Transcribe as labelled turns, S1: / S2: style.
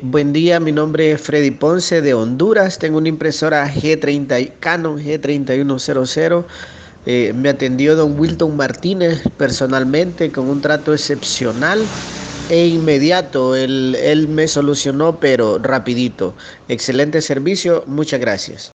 S1: Buen día, mi nombre es Freddy Ponce de Honduras. Tengo una impresora G30, Canon G3100. Eh, me atendió don Wilton Martínez personalmente con un trato excepcional e inmediato. Él me solucionó, pero rapidito. Excelente servicio, muchas gracias.